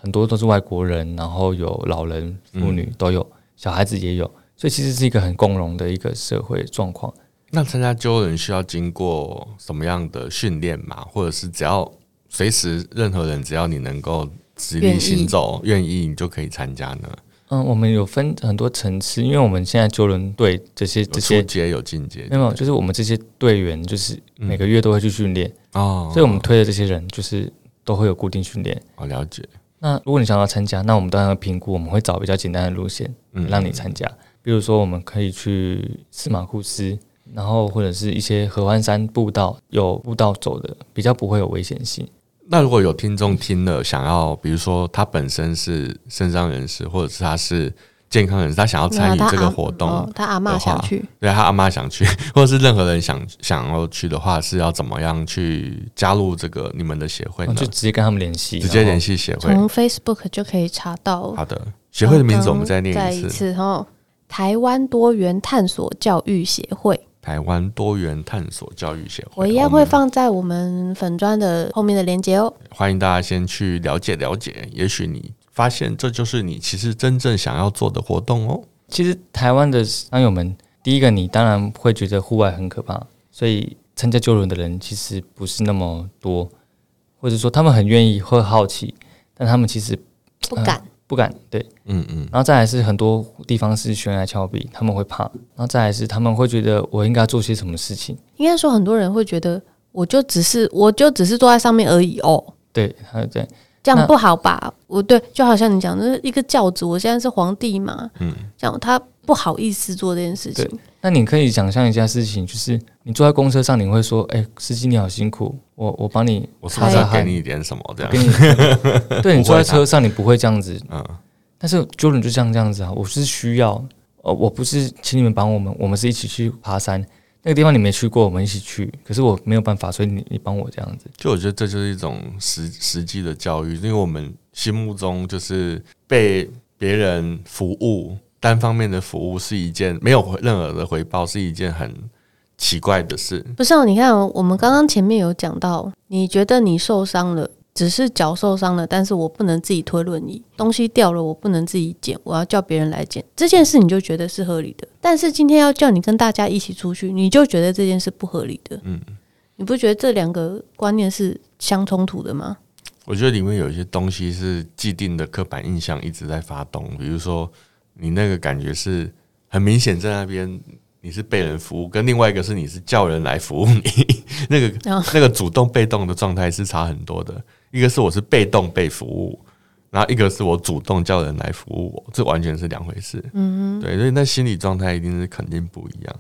很多都是外国人，然后有老人、妇女都有，小孩子也有，所以其实是一个很共融的一个社会状况。那参加救人需要经过什么样的训练吗？或者是只要随时任何人，只要你能够直立行走，愿意你就可以参加呢？嗯，我们有分很多层次，因为我们现在救人队这些这些阶有进阶，没有，就是我们这些队员就是每个月都会去训练哦，所以我们推的这些人就是都会有固定训练。哦了解。那如果你想要参加，那我们当然会评估，我们会找比较简单的路线，嗯，让你参加。比如说，我们可以去司马库斯，然后或者是一些合欢山步道，有步道走的，比较不会有危险性。那如果有听众听了，想要，比如说他本身是身障人士，或者是他是健康人士，他想要参与这个活动，哦、他阿嬷想去，对，他阿嬷想去，(laughs) 或者是任何人想想要去的话，是要怎么样去加入这个你们的协会呢？就直接跟他们联系，直接联系协会，从 Facebook 就可以查到。好的，协会的名字我们再念一次，再一次哈，台湾多元探索教育协会。台湾多元探索教育协会，我一样会放在我们粉砖的后面的链接哦。欢迎大家先去了解了解，也许你发现这就是你其实真正想要做的活动哦。其实台湾的山友们，第一个你当然会觉得户外很可怕，所以参加救援的人其实不是那么多，或者说他们很愿意会好奇，但他们其实不敢。呃不敢，对，嗯嗯，然后再来是很多地方是悬崖峭壁，他们会怕，然后再来是他们会觉得我应该做些什么事情。应该说很多人会觉得，我就只是我就只是坐在上面而已哦。对，还有对，这样不好吧？我对，就好像你讲的一个教主，我现在是皇帝嘛，嗯，这样他不好意思做这件事情。那你可以想象一下事情，就是你坐在公车上，你会说：“哎、欸，司机你好辛苦，我我帮你，我是不是要给你一点什么？”这样，给你对 (laughs) 你坐在车上，你不会这样子，嗯。但是 Jordan 就像这样子啊，我是需要，呃，我不是请你们帮我们，我们是一起去爬山，那个地方你没去过，我们一起去，可是我没有办法，所以你你帮我这样子。就我觉得这就是一种实实际的教育，因为我们心目中就是被别人服务。单方面的服务是一件没有任何的回报，是一件很奇怪的事。不是哦，你看，我们刚刚前面有讲到，你觉得你受伤了，只是脚受伤了，但是我不能自己推轮椅，东西掉了，我不能自己捡，我要叫别人来捡，这件事你就觉得是合理的。但是今天要叫你跟大家一起出去，你就觉得这件事不合理的。嗯，你不觉得这两个观念是相冲突的吗？我觉得里面有一些东西是既定的刻板印象一直在发动，比如说。你那个感觉是很明显，在那边你是被人服务，跟另外一个是你是叫人来服务你，那个那个主动被动的状态是差很多的。一个是我是被动被服务，然后一个是我主动叫人来服务我，这完全是两回事。嗯，对，所以那心理状态一定是肯定不一样。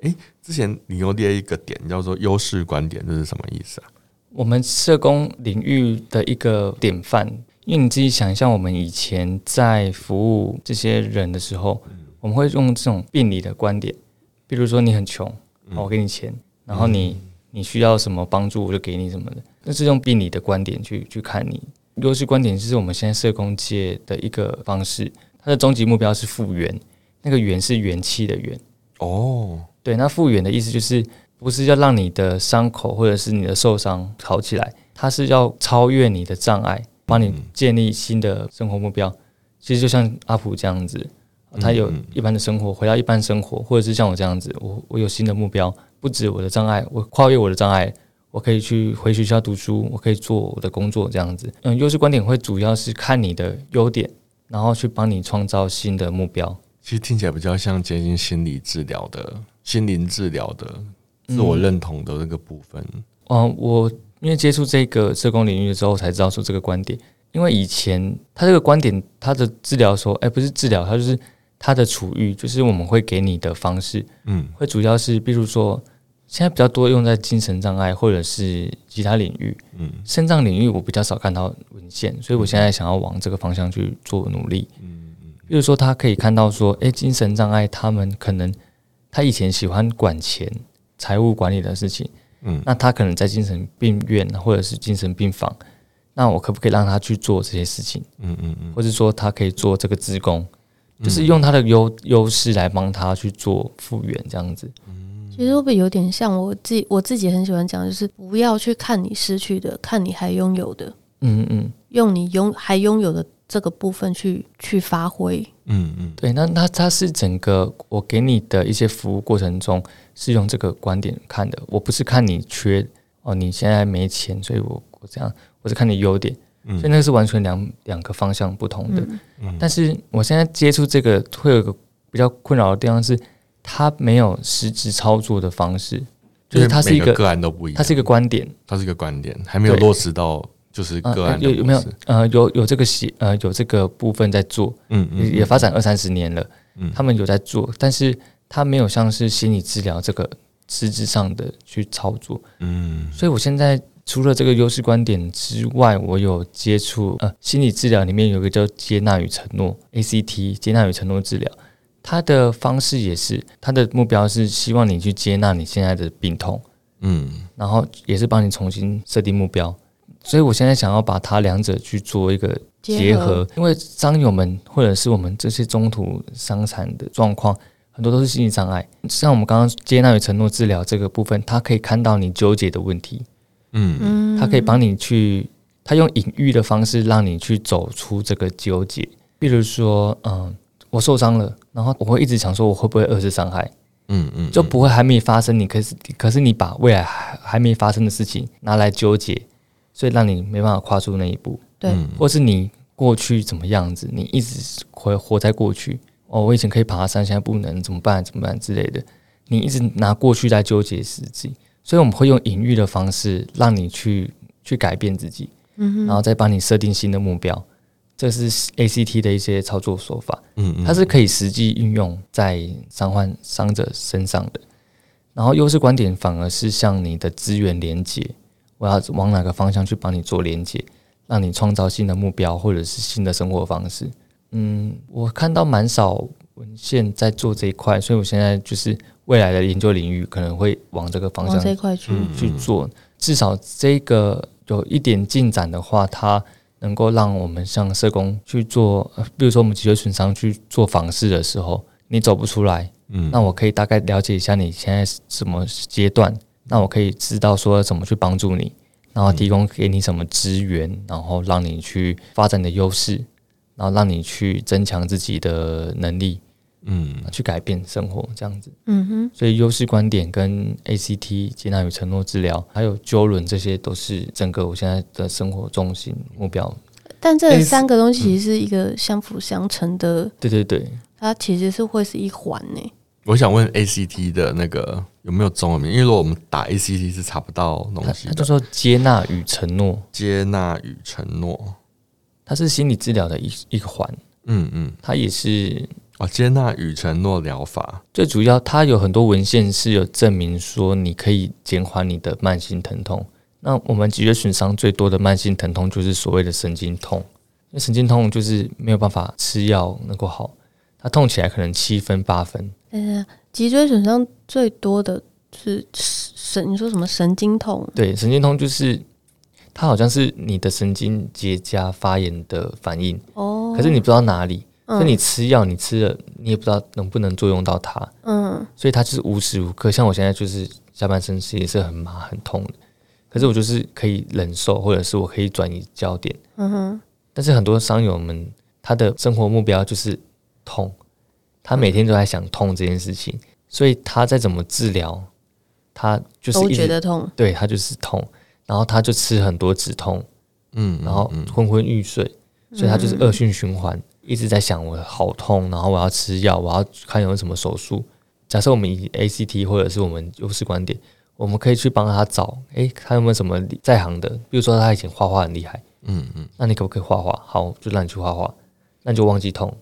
诶，之前你又列一个点叫做优势观点，这是什么意思啊？我们社工领域的一个典范。因为你自己想象，我们以前在服务这些人的时候，我们会用这种病理的观点，比如说你很穷，我给你钱，然后你你需要什么帮助，我就给你什么的。那是用病理的观点去去看你。优势观点就是我们现在社工界的一个方式，它的终极目标是复原，那个“元”是元气的“元”。哦，对，那复原的意思就是不是要让你的伤口或者是你的受伤好起来，它是要超越你的障碍。帮你建立新的生活目标，其实就像阿普这样子，他有一般的生活，回到一般生活，或者是像我这样子，我我有新的目标，不止我的障碍，我跨越我的障碍，我可以去回学校读书，我可以做我的工作，这样子。嗯，优势观点会主要是看你的优点，然后去帮你创造新的目标。其实听起来比较像接近心理治疗的心灵治疗的自我认同的那个部分。嗯，我。因为接触这个社工领域之后，才知道说这个观点。因为以前他这个观点，他的治疗说，哎，不是治疗，他就是他的处遇，就是我们会给你的方式，嗯，会主要是，比如说现在比较多用在精神障碍或者是其他领域，嗯，肾脏领域我比较少看到文献，所以我现在想要往这个方向去做努力，嗯嗯，比如说他可以看到说，哎，精神障碍他们可能他以前喜欢管钱、财务管理的事情。嗯，那他可能在精神病院或者是精神病房，那我可不可以让他去做这些事情？嗯嗯嗯，或者说他可以做这个职工，就是用他的优优势来帮他去做复原这样子。嗯，其实会不会有点像我自己？我自己很喜欢讲，就是不要去看你失去的，看你还拥有的。嗯嗯，用你拥还拥有的这个部分去去发挥。嗯嗯，对，那那它是整个我给你的一些服务过程中。是用这个观点看的，我不是看你缺哦，你现在没钱，所以我我这样，我是看你优点，所以那个是完全两两个方向不同的。嗯，但是我现在接触这个会有一个比较困扰的地方是，它没有实质操作的方式，就是它是一个个案都不一样，它是一个观点，它是一个观点，还没有落实到就是个案有有没有呃有有这个写呃有这个部分在做，嗯嗯，也发展二三十年了，嗯，他们有在做，但是它没有像是心理治疗这个。实质上的去操作，嗯，所以我现在除了这个优势观点之外，我有接触呃心理治疗里面有一个叫接纳与承诺 ACT 接纳与承诺治疗，它的方式也是他的目标是希望你去接纳你现在的病痛，嗯，然后也是帮你重新设定目标，所以我现在想要把它两者去做一个结合，结合因为伤友们或者是我们这些中途伤残的状况。很多都是心理障碍，像我们刚刚接纳与承诺治疗这个部分，他可以看到你纠结的问题，嗯，他可以帮你去，他用隐喻的方式让你去走出这个纠结。比如说，嗯，我受伤了，然后我会一直想说，我会不会二次伤害？嗯嗯，就不会还没发生，你可是可是你把未来还还没发生的事情拿来纠结，所以让你没办法跨出那一步。对，或是你过去怎么样子，你一直会活在过去。哦，我以前可以爬山，现在不能，怎么办？怎么办之类的？你一直拿过去在纠结自己，所以我们会用隐喻的方式让你去去改变自己，嗯，然后再帮你设定新的目标。这是 ACT 的一些操作手法，嗯嗯，它是可以实际运用在伤患伤者身上的。然后优势观点反而是向你的资源连接，我要往哪个方向去帮你做连接，让你创造新的目标或者是新的生活方式。嗯，我看到蛮少文献在做这一块，所以我现在就是未来的研究领域可能会往这个方向这一块去去做。至少这个有一点进展的话，它能够让我们像社工去做，比如说我们脊椎损伤去做访视的时候，你走不出来，嗯，那我可以大概了解一下你现在什么阶段，那我可以知道说怎么去帮助你，然后提供给你什么资源，然后让你去发展你的优势。然后让你去增强自己的能力，嗯，去改变生活这样子，嗯哼。所以优势观点跟 ACT 接纳与承诺治疗，还有揪轮，这些都是整个我现在的生活重心目标。但这三个东西其实是一个相辅相成的，嗯、对对对，它其实是会是一环呢。我想问 ACT 的那个有没有中文名？因为如果我们打 ACT 是查不到东西的。他就说接纳与承诺，接纳与承诺。它是心理治疗的一一个环，嗯嗯，它也是哦，接纳与承诺疗法。最主要，它有很多文献是有证明说，你可以减缓你的慢性疼痛。那我们脊椎损伤最多的慢性疼痛就是所谓的神经痛，因为神经痛就是没有办法吃药能够好，它痛起来可能七分八分。嗯，脊椎损伤最多的是神，你说什么神经痛？对，神经痛就是。它好像是你的神经结痂发炎的反应，哦，可是你不知道哪里，所以你吃药，你吃了，你也不知道能不能作用到它，嗯，所以它就是无时无刻，像我现在就是下半身其实是很麻很痛的，可是我就是可以忍受，或者是我可以转移焦点，嗯哼，但是很多伤友们他的生活目标就是痛，他每天都在想痛这件事情，所以他再怎么治疗，他就是一直觉得痛，对，他就是痛。然后他就吃很多止痛，嗯，然后昏昏欲睡，嗯、所以他就是恶性循环，嗯、一直在想我好痛，然后我要吃药，我要看有什么手术。假设我们以 ACT 或者是我们优势观点，我们可以去帮他找，诶，看有没有什么在行的？比如说他以前画画很厉害，嗯嗯，那你可不可以画画？好，就让你去画画，那你就忘记痛，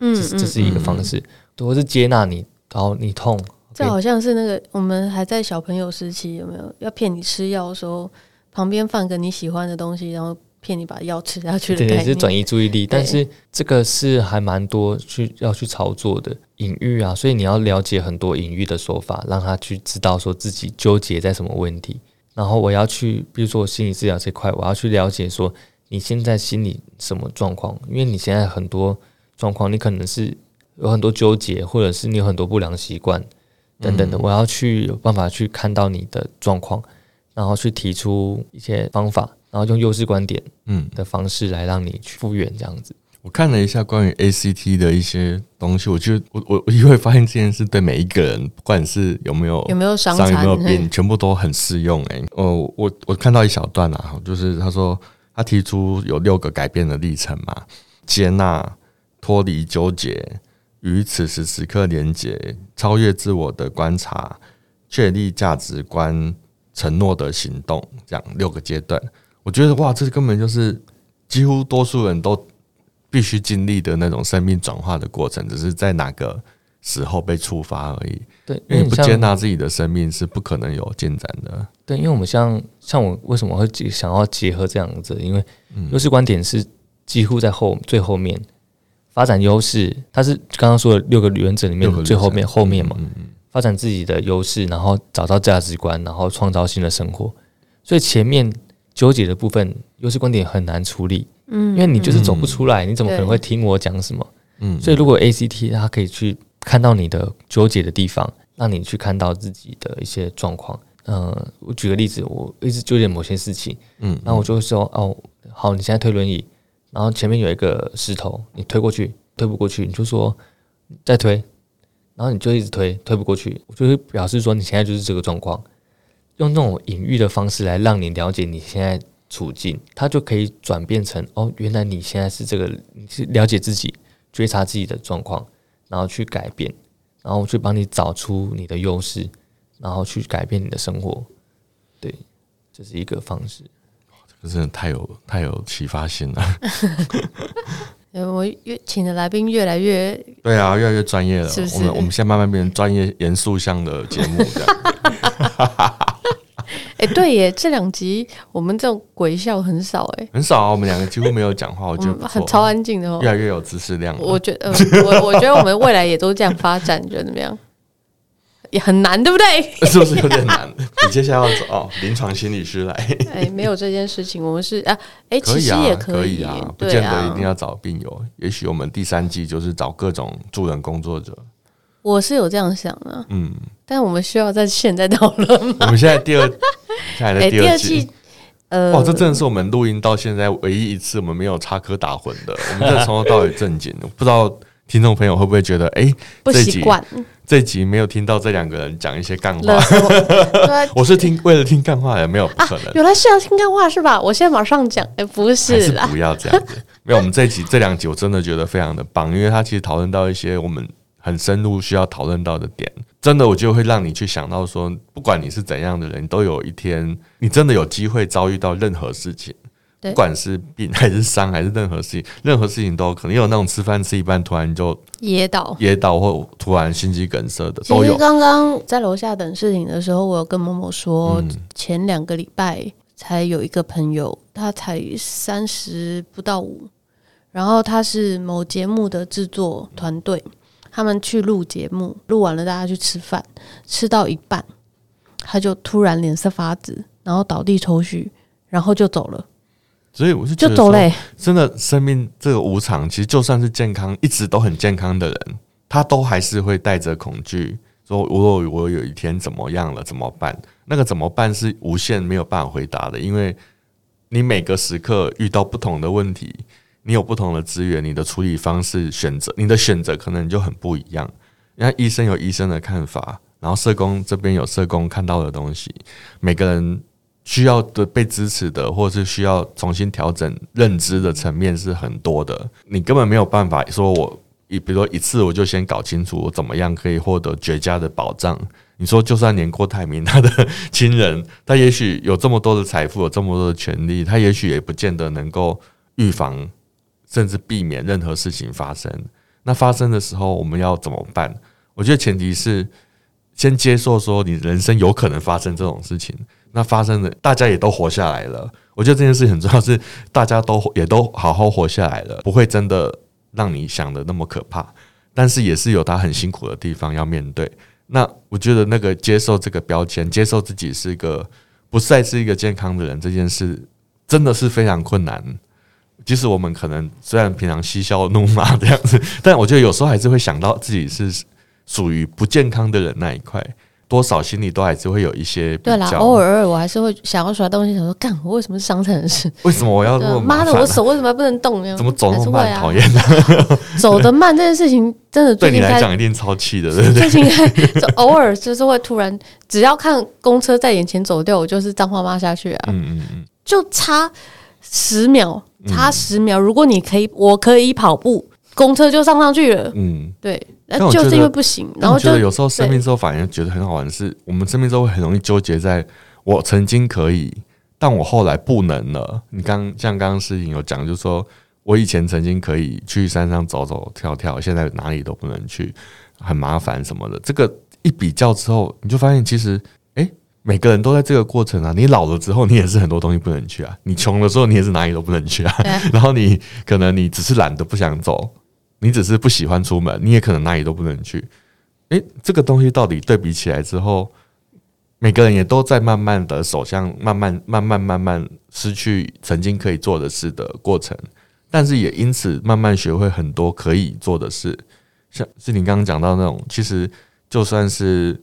嗯，这这是一个方式，或是接纳你，然后你痛。这好像是那个我们还在小朋友时期，有没有要骗你吃药的时候，旁边放个你喜欢的东西，然后骗你把药吃下去的？对，对，是转移注意力。但是这个是还蛮多去要去操作的隐喻啊，所以你要了解很多隐喻的手法，让他去知道说自己纠结在什么问题。然后我要去，比如说我心理治疗这块，我要去了解说你现在心理什么状况，因为你现在很多状况，你可能是有很多纠结，或者是你有很多不良习惯。等等的，我要去有办法去看到你的状况，然后去提出一些方法，然后用优势观点嗯的方式来让你去复原这样子。我看了一下关于 ACT 的一些东西，我觉得我我我也会发现这件事对每一个人，不管是有没有有没有伤有没有病，全部都很适用。哎，哦，我我看到一小段啊，就是他说他提出有六个改变的历程嘛，接纳、脱离纠结、与此时此刻连接、超越自我的观察、确立价值观、承诺的行动，这样六个阶段。我觉得哇，这根本就是几乎多数人都必须经历的那种生命转化的过程，只是在哪个时候被触发而已。对，因为你不接纳自己的生命是不可能有进展的。对，因为我们像像我为什么会想要结合这样子？因为优势观点是几乎在后最后面发展优势，它是刚刚说的六个原则里面最后面后面嘛，发展自己的优势，然后找到价值观，然后创造新的生活。所以前面纠结的部分，优势观点很难处理，嗯，因为你就是走不出来，你怎么可能会听我讲什么？嗯，所以如果 ACT 它可以去。看到你的纠结的地方，让你去看到自己的一些状况。嗯、呃，我举个例子，我一直纠结某些事情，嗯，然后我就会说，哦，好，你现在推轮椅，然后前面有一个石头，你推过去，推不过去，你就说再推，然后你就一直推，推不过去，我就会表示说你现在就是这个状况，用那种隐喻的方式来让你了解你现在处境，它就可以转变成，哦，原来你现在是这个，你是了解自己，觉察自己的状况。然后去改变，然后去帮你找出你的优势，然后去改变你的生活，对，这是一个方式。这个真的太有太有启发性了。(laughs) 我越请的来宾越来越对啊，越来越专业了。是是？我们我们现在慢慢变成专业严肃向的节目这样。(laughs) 哎、欸，对耶，这两集我们这种鬼笑很少哎，很少啊，我们两个几乎没有讲话，我觉得很超安静的哦，越来越有知识量。我觉得，呃、我我觉得我们未来也都这样发展，你觉得怎么样？也很难，对不对？(laughs) 是不是有点难？你接下来要走哦，临床心理师来。哎，没有这件事情，我们是啊，哎，其实也可以啊，不见得一定要找病友，也许我们第三季就是找各种助人工作者。我是有这样想的，嗯，但我们需要在现在讨论吗？我们现在第二，(laughs) 现在第二季，呃，哇，这真的是我们录音到现在唯一一次我们没有插科打诨的，我们这从头到尾正经。(laughs) 不知道听众朋友会不会觉得，哎，不习惯这集没有听到这两个人讲一些干话？(laughs) 我是听为了听干话也，没有不可能。原来是要听干话是吧？我现在马上讲，哎，不是啦，不要这样子。没有，我们这一集这两集我真的觉得非常的棒，因为他其实讨论到一些我们。很深入需要讨论到的点，真的，我就会让你去想到说，不管你是怎样的人，都有一天，你真的有机会遭遇到任何事情，不管是病还是伤还是任何事情，(laughs) 任何事情都可能有那种吃饭吃一半突然就噎倒、噎倒或突然心肌梗塞的都有。刚刚在楼下等事情的时候，我有跟某某说，嗯、前两个礼拜才有一个朋友，他才三十不到五，然后他是某节目的制作团队。他们去录节目，录完了大家去吃饭，吃到一半，他就突然脸色发紫，然后倒地抽搐，然后就走了。所以我是，就走嘞。真的，生命这个无常，其实就算是健康，一直都很健康的人，他都还是会带着恐惧，说我我有一天怎么样了，怎么办？那个怎么办是无限没有办法回答的，因为你每个时刻遇到不同的问题。你有不同的资源，你的处理方式选择，你的选择可能就很不一样。因为医生有医生的看法，然后社工这边有社工看到的东西，每个人需要的被支持的，或者是需要重新调整认知的层面是很多的。你根本没有办法说，我一比如说一次我就先搞清楚我怎么样可以获得绝佳的保障。你说，就算连郭台铭他的亲人，他也许有这么多的财富，有这么多的权利，他也许也不见得能够预防。甚至避免任何事情发生。那发生的时候，我们要怎么办？我觉得前提是先接受说，你人生有可能发生这种事情。那发生的，大家也都活下来了。我觉得这件事情很重要，是大家都也都好好活下来了，不会真的让你想的那么可怕。但是也是有他很辛苦的地方要面对。那我觉得那个接受这个标签，接受自己是一个不再是一个健康的人，这件事真的是非常困难。即使我们可能虽然平常嬉笑怒骂这样子，但我觉得有时候还是会想到自己是属于不健康的人那一块，多少心里都还是会有一些。对啦，偶尔我还是会想要耍东西，想说干我为什么是伤残人士？为什么我要那么妈的？我手为什么不能动？怎么走那么慢？讨厌的，(laughs) 走得慢这件事情真的 (laughs) 对你来讲一定超气的，对不对？最近就偶尔就是会突然，只要看公车在眼前走掉，我就是脏话骂下去啊！嗯嗯嗯，就差。十秒，差十秒。如果你可以，我可以跑步，公车就上上去了。嗯，对，那就是因为不行。然后就有时候生病之后反而觉得很好玩的是，我们生病之后会很容易纠结在我曾经可以，但我后来不能了。你刚像刚刚事情有讲，就是说我以前曾经可以去山上走走跳跳，现在哪里都不能去，很麻烦什么的。这个一比较之后，你就发现其实。每个人都在这个过程啊，你老了之后，你也是很多东西不能去啊。你穷的时候，你也是哪里都不能去啊。(laughs) 然后你可能你只是懒得不想走，你只是不喜欢出门，你也可能哪里都不能去。诶，这个东西到底对比起来之后，每个人也都在慢慢的走向慢慢慢慢慢慢失去曾经可以做的事的过程，但是也因此慢慢学会很多可以做的事。像是你刚刚讲到那种，其实就算是。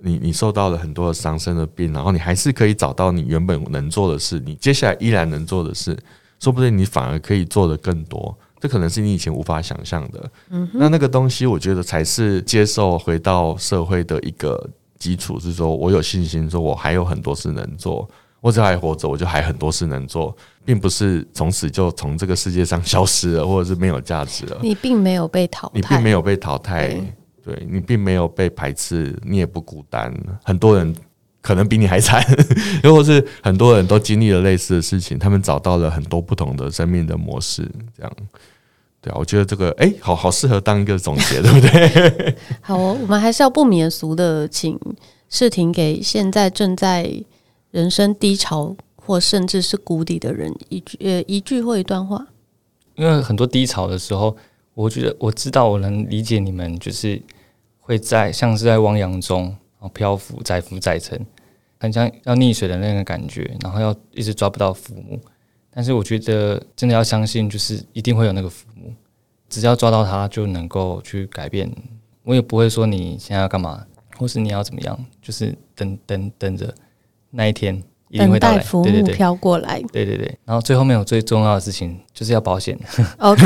你你受到了很多的伤身的病，然后你还是可以找到你原本能做的事，你接下来依然能做的事，说不定你反而可以做的更多，这可能是你以前无法想象的。嗯，那那个东西，我觉得才是接受回到社会的一个基础，是说我有信心，说我还有很多事能做，我只要还活着，我就还很多事能做，并不是从此就从这个世界上 (laughs) 消失了，或者是没有价值了。你并没有被淘汰，你并没有被淘汰。对，你并没有被排斥，你也不孤单。很多人可能比你还惨，(laughs) 又或是很多人都经历了类似的事情，他们找到了很多不同的生命的模式。这样，对啊，我觉得这个哎，好好适合当一个总结，对不对？(laughs) 好哦，我们还是要不免俗的，请世婷给现在正在人生低潮或甚至是谷底的人一句呃一句或一段话。因为很多低潮的时候，我觉得我知道我能理解你们，就是。会在像是在汪洋中，然后漂浮载浮载沉，很像要溺水的那个感觉，然后要一直抓不到浮木。但是我觉得真的要相信，就是一定会有那个浮木，只要抓到它就能够去改变。我也不会说你现在要干嘛，或是你要怎么样，就是等等等着那一天。等待浮木飘过来，对对对，然后最后面有最重要的事情就是要保险。OK，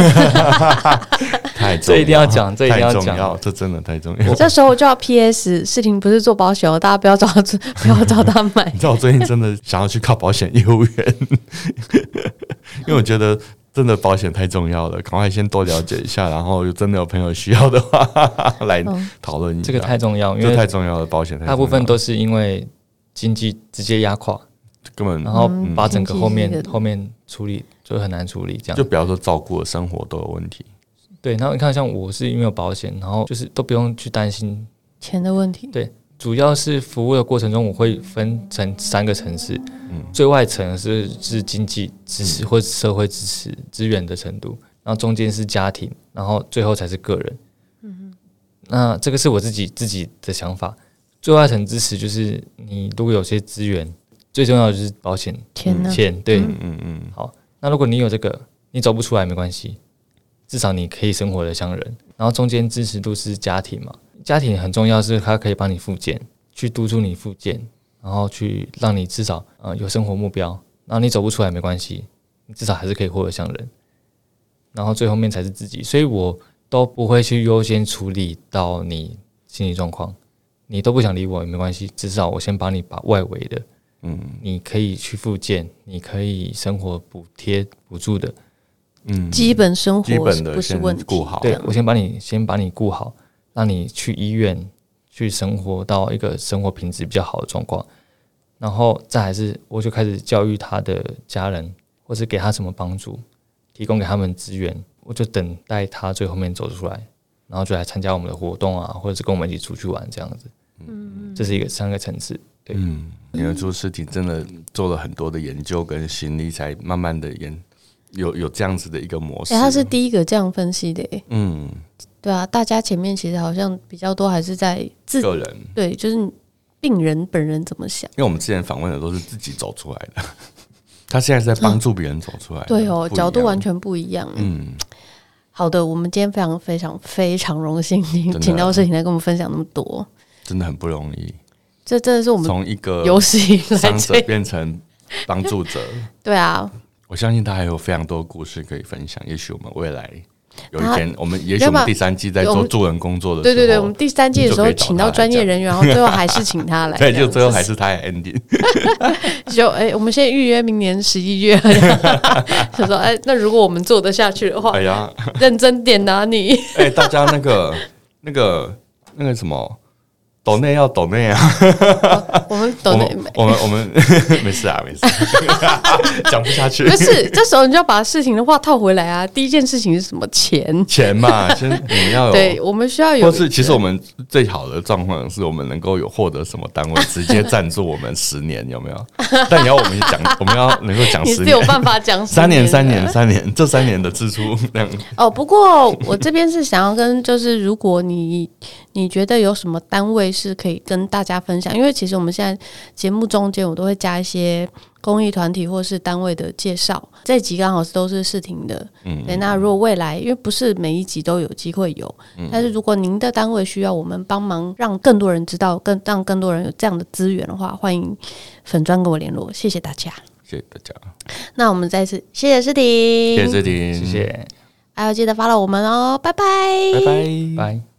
(laughs) 太这一定要讲，(laughs) 这一定要讲，这真的太重要。这时候我就要 PS，事情不是做保险哦，大家不要找他，不要找他买。(laughs) 你知道我最近真的想要去靠保险业务员，(laughs) 因为我觉得真的保险太重要了，赶快先多了解一下，然后真的有朋友需要的话来讨论一下。这个太重要，因为太重要了，保险大部分都是因为经济直接压垮。根本，然后把整个后面后面处理就很难处理，这样就比方说照顾的生活都有问题。对，然后你看，像我是因为有保险，然后就是都不用去担心钱的问题。对，主要是服务的过程中，我会分成三个层次。嗯，最外层是是经济支持或者社会支持资源的程度，然后中间是家庭，然后最后才是个人。嗯哼，那这个是我自己自己的想法。最外层支持就是你如果有些资源。最重要的就是保险钱，钱对，嗯嗯嗯。好，那如果你有这个，你走不出来没关系，至少你可以生活得像人。然后中间支持度是家庭嘛，家庭很重要，是它可以帮你复健，去督促你复健，然后去让你至少呃有生活目标。然后你走不出来没关系，你至少还是可以活得像人。然后最后面才是自己，所以我都不会去优先处理到你心理状况，你都不想理我也没关系，至少我先帮你把外围的。嗯，你可以去复健，你可以生活补贴补助的，嗯，基本生活基本的不是问题。顾好，对，我先把你先把你顾好，让你去医院去生活到一个生活品质比较好的状况，然后再还是我就开始教育他的家人，或是给他什么帮助，提供给他们资源，我就等待他最后面走出来，然后就来参加我们的活动啊，或者是跟我们一起出去玩这样子。嗯，这是一个三个层次。对，嗯，你的朱诗婷真的做了很多的研究跟心理，才慢慢的研有有这样子的一个模式。欸、他是第一个这样分析的，嗯，对啊，大家前面其实好像比较多还是在自个人，对，就是病人本人怎么想。因为我们之前访问的都是自己走出来的，(laughs) 他现在是在帮助别人走出来，嗯，对哦，角度完全不一样。嗯，好的，我们今天非常非常非常荣幸，请到事情来跟我们分享那么多，真的很不容易。这真的是我们从一个有史以来伤者变成帮助者。(laughs) 对啊，我相信他还有非常多故事可以分享。也许我们未来有一天我们也许我们第三季在做助人工作的时候，对对对，我们第三季的时候请到专业人员，然后最后还是请他来，(laughs) 对，就最后还是他来 ending。(laughs) 就哎、欸，我们先预约明年十一月。(laughs) 他说哎、欸，那如果我们做得下去的话，哎呀，认真点拿你。哎、欸，大家那个那个那个什么。抖内要抖内啊！我们抖内，我们我们 (laughs) 没事啊，没事，讲不下去。不是，这时候你就要把事情的话套回来啊。第一件事情是什么？钱，钱嘛，先你们要有。(laughs) 对，我们需要有。或是，其实我们最好的状况是我们能够有获得什么单位直接赞助我们十年，有没有？但你要我们讲，我们要能够讲十年，你是有办法讲三年，三年，三年，这三年的支出量。哦，不过我这边是想要跟，就是如果你你觉得有什么单位。是可以跟大家分享，因为其实我们现在节目中间我都会加一些公益团体或是单位的介绍。这集刚好是都是视听的，嗯，对。那如果未来，因为不是每一集都有机会有，嗯，但是如果您的单位需要我们帮忙，让更多人知道，更让更多人有这样的资源的话，欢迎粉砖跟我联络。谢谢大家，谢谢大家。那我们再次谢谢诗婷，谢谢诗婷，谢谢。还要记得 follow 我们哦，拜拜，拜拜，拜。